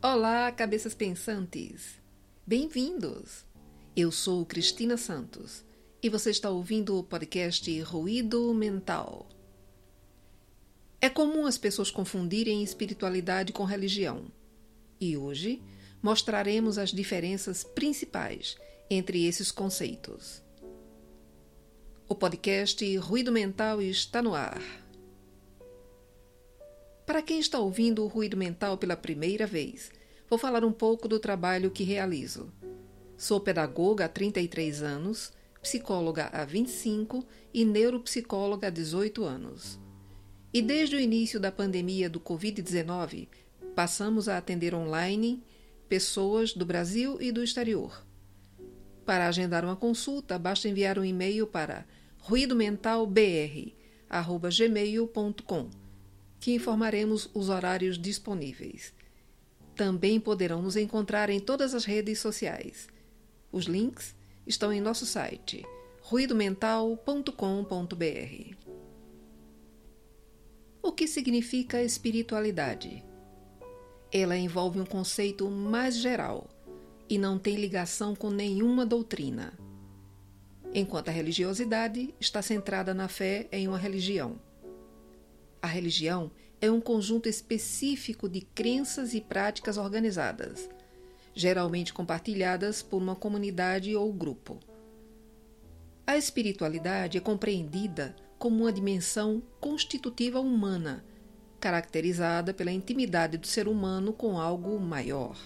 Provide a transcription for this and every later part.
Olá, cabeças pensantes! Bem-vindos! Eu sou Cristina Santos e você está ouvindo o podcast Ruído Mental. É comum as pessoas confundirem espiritualidade com religião e hoje mostraremos as diferenças principais entre esses conceitos. O podcast Ruído Mental está no ar. Para quem está ouvindo o ruído mental pela primeira vez, vou falar um pouco do trabalho que realizo. Sou pedagoga há 33 anos, psicóloga há 25 e neuropsicóloga há 18 anos. E desde o início da pandemia do Covid-19, passamos a atender online pessoas do Brasil e do exterior. Para agendar uma consulta, basta enviar um e-mail para ruidomentalbr@gmail.com que informaremos os horários disponíveis. Também poderão nos encontrar em todas as redes sociais. Os links estão em nosso site ruidomental.com.br. O que significa espiritualidade? Ela envolve um conceito mais geral e não tem ligação com nenhuma doutrina. Enquanto a religiosidade está centrada na fé em uma religião. A religião é um conjunto específico de crenças e práticas organizadas, geralmente compartilhadas por uma comunidade ou grupo. A espiritualidade é compreendida como uma dimensão constitutiva humana, caracterizada pela intimidade do ser humano com algo maior.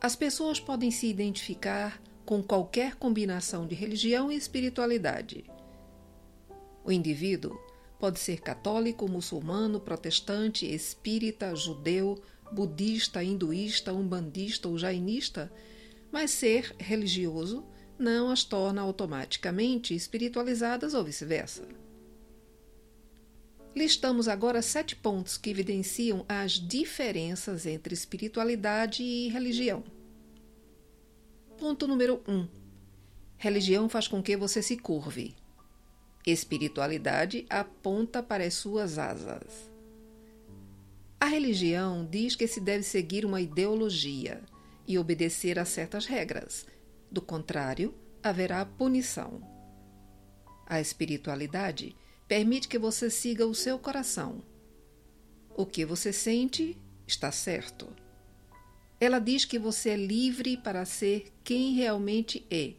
As pessoas podem se identificar com qualquer combinação de religião e espiritualidade. O indivíduo Pode ser católico, muçulmano, protestante, espírita, judeu, budista, hinduísta, umbandista ou jainista, mas ser religioso não as torna automaticamente espiritualizadas ou vice-versa. Listamos agora sete pontos que evidenciam as diferenças entre espiritualidade e religião. Ponto número 1. Um, religião faz com que você se curve. Espiritualidade aponta para as suas asas. A religião diz que se deve seguir uma ideologia e obedecer a certas regras. Do contrário, haverá punição. A espiritualidade permite que você siga o seu coração. O que você sente está certo. Ela diz que você é livre para ser quem realmente é,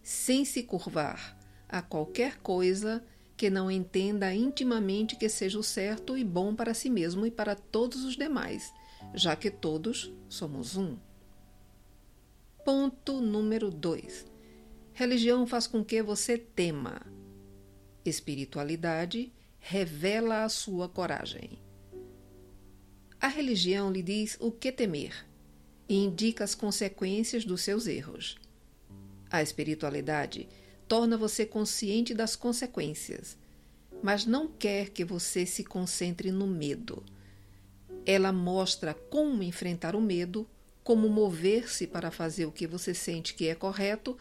sem se curvar a qualquer coisa que não entenda intimamente que seja o certo e bom para si mesmo e para todos os demais, já que todos somos um. Ponto número 2. Religião faz com que você tema. Espiritualidade revela a sua coragem. A religião lhe diz o que temer e indica as consequências dos seus erros. A espiritualidade torna você consciente das consequências, mas não quer que você se concentre no medo. Ela mostra como enfrentar o medo, como mover-se para fazer o que você sente que é correto,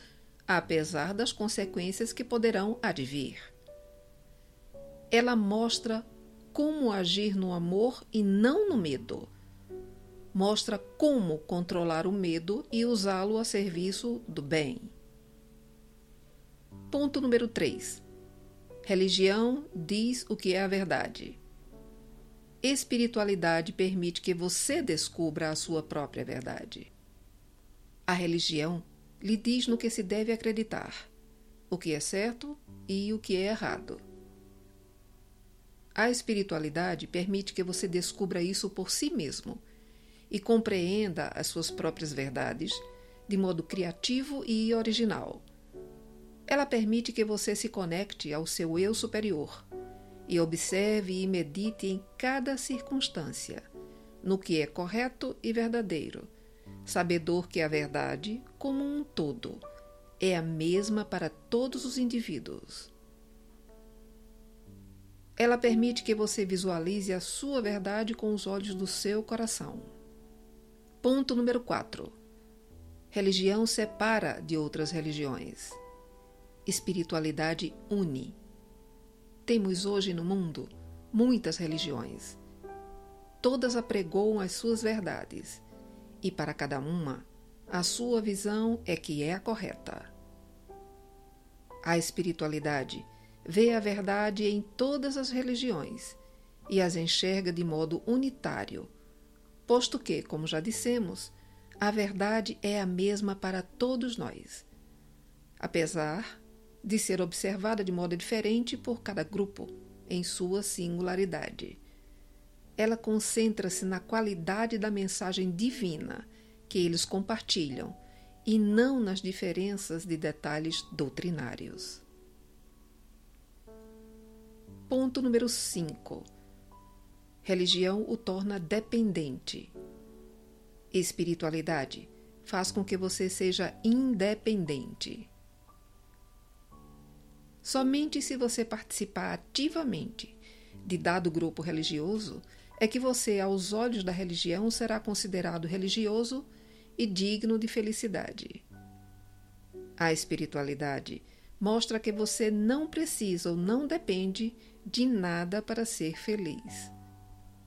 apesar das consequências que poderão advir. Ela mostra como agir no amor e não no medo. Mostra como controlar o medo e usá-lo a serviço do bem. Ponto número 3. Religião diz o que é a verdade. Espiritualidade permite que você descubra a sua própria verdade. A religião lhe diz no que se deve acreditar, o que é certo e o que é errado. A espiritualidade permite que você descubra isso por si mesmo e compreenda as suas próprias verdades de modo criativo e original ela permite que você se conecte ao seu eu superior e observe e medite em cada circunstância, no que é correto e verdadeiro, sabedor que a verdade, como um todo, é a mesma para todos os indivíduos. Ela permite que você visualize a sua verdade com os olhos do seu coração. Ponto número 4. Religião separa de outras religiões espiritualidade une. Temos hoje no mundo muitas religiões. todas apregoam as suas verdades, e para cada uma, a sua visão é que é a correta. A espiritualidade vê a verdade em todas as religiões e as enxerga de modo unitário, posto que, como já dissemos, a verdade é a mesma para todos nós, apesar de ser observada de modo diferente por cada grupo em sua singularidade. Ela concentra-se na qualidade da mensagem divina que eles compartilham e não nas diferenças de detalhes doutrinários. Ponto número 5. Religião o torna dependente. Espiritualidade faz com que você seja independente. Somente se você participar ativamente de dado grupo religioso é que você, aos olhos da religião, será considerado religioso e digno de felicidade. A espiritualidade mostra que você não precisa ou não depende de nada para ser feliz.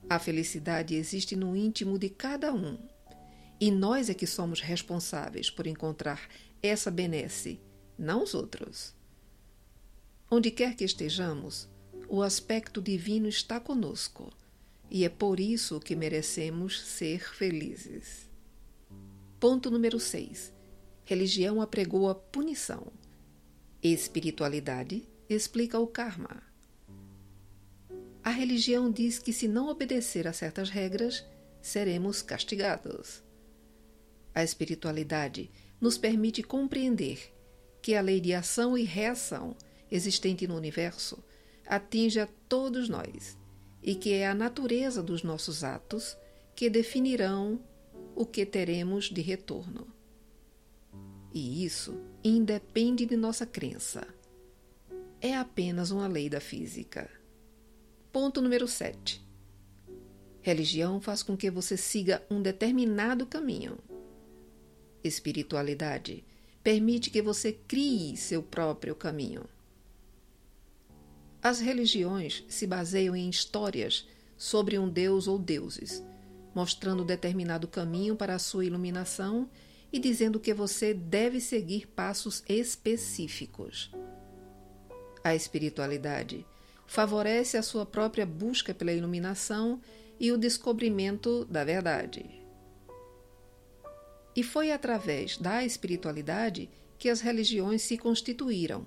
A felicidade existe no íntimo de cada um. E nós é que somos responsáveis por encontrar essa benesse, não os outros. Onde quer que estejamos, o aspecto divino está conosco, e é por isso que merecemos ser felizes. Ponto número 6. Religião apregou a punição. Espiritualidade explica o karma. A religião diz que se não obedecer a certas regras, seremos castigados. A espiritualidade nos permite compreender que a lei de ação e reação existente no universo atinge a todos nós e que é a natureza dos nossos atos que definirão o que teremos de retorno. E isso independe de nossa crença. É apenas uma lei da física. Ponto número 7. Religião faz com que você siga um determinado caminho espiritualidade permite que você crie seu próprio caminho. As religiões se baseiam em histórias sobre um deus ou deuses, mostrando determinado caminho para a sua iluminação e dizendo que você deve seguir passos específicos. A espiritualidade favorece a sua própria busca pela iluminação e o descobrimento da verdade. E foi através da espiritualidade que as religiões se constituíram.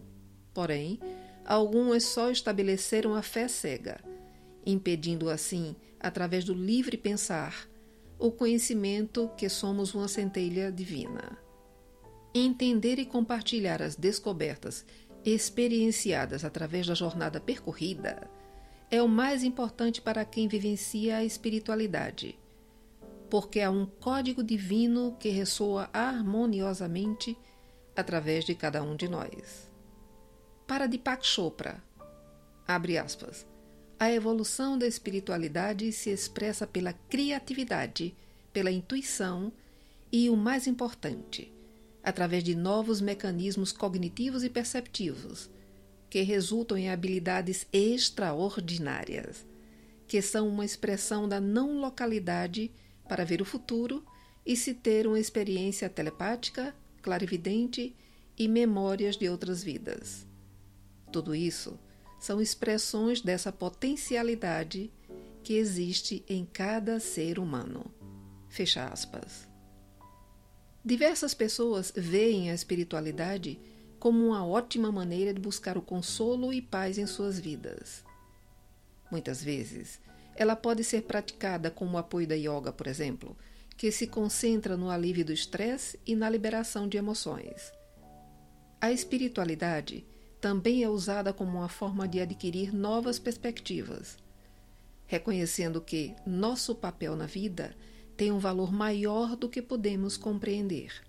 Porém, algumas só estabeleceram a fé cega, impedindo assim, através do livre pensar, o conhecimento que somos uma centelha divina. Entender e compartilhar as descobertas experienciadas através da jornada percorrida é o mais importante para quem vivencia a espiritualidade porque há um código divino que ressoa harmoniosamente através de cada um de nós. Para Deepak Chopra, abre aspas, a evolução da espiritualidade se expressa pela criatividade, pela intuição e, o mais importante, através de novos mecanismos cognitivos e perceptivos, que resultam em habilidades extraordinárias, que são uma expressão da não localidade para ver o futuro e se ter uma experiência telepática, clarividente e memórias de outras vidas. Tudo isso são expressões dessa potencialidade que existe em cada ser humano. Fecha aspas. Diversas pessoas veem a espiritualidade como uma ótima maneira de buscar o consolo e paz em suas vidas. Muitas vezes, ela pode ser praticada com o apoio da yoga, por exemplo, que se concentra no alívio do estresse e na liberação de emoções. A espiritualidade também é usada como uma forma de adquirir novas perspectivas, reconhecendo que nosso papel na vida tem um valor maior do que podemos compreender.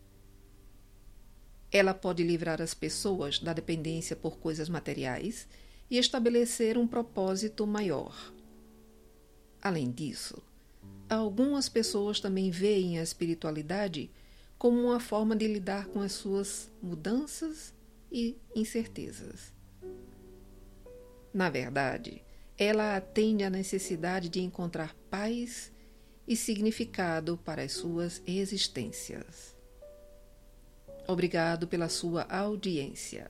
Ela pode livrar as pessoas da dependência por coisas materiais e estabelecer um propósito maior. Além disso, algumas pessoas também veem a espiritualidade como uma forma de lidar com as suas mudanças e incertezas. Na verdade, ela atende à necessidade de encontrar paz e significado para as suas existências. Obrigado pela sua audiência.